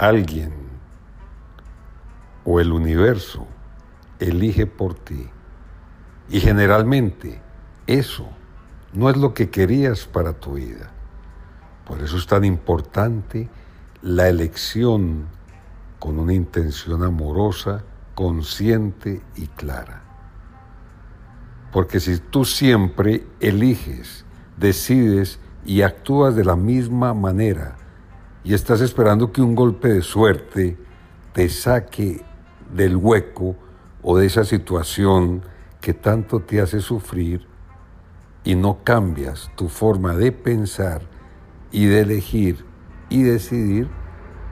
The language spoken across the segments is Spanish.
alguien o el universo elige por ti. Y generalmente eso no es lo que querías para tu vida. Por eso es tan importante la elección con una intención amorosa, consciente y clara. Porque si tú siempre eliges, decides y actúas de la misma manera y estás esperando que un golpe de suerte te saque del hueco o de esa situación que tanto te hace sufrir, y no cambias tu forma de pensar y de elegir y decidir,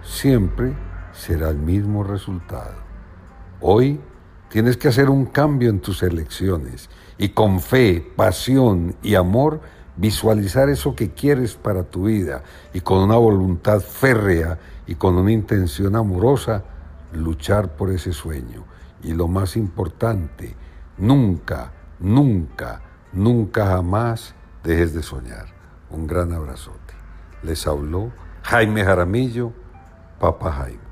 siempre será el mismo resultado. Hoy tienes que hacer un cambio en tus elecciones y con fe, pasión y amor visualizar eso que quieres para tu vida y con una voluntad férrea y con una intención amorosa, luchar por ese sueño. Y lo más importante, nunca, nunca, Nunca jamás dejes de soñar. Un gran abrazote. Les habló Jaime Jaramillo, Papá Jaime.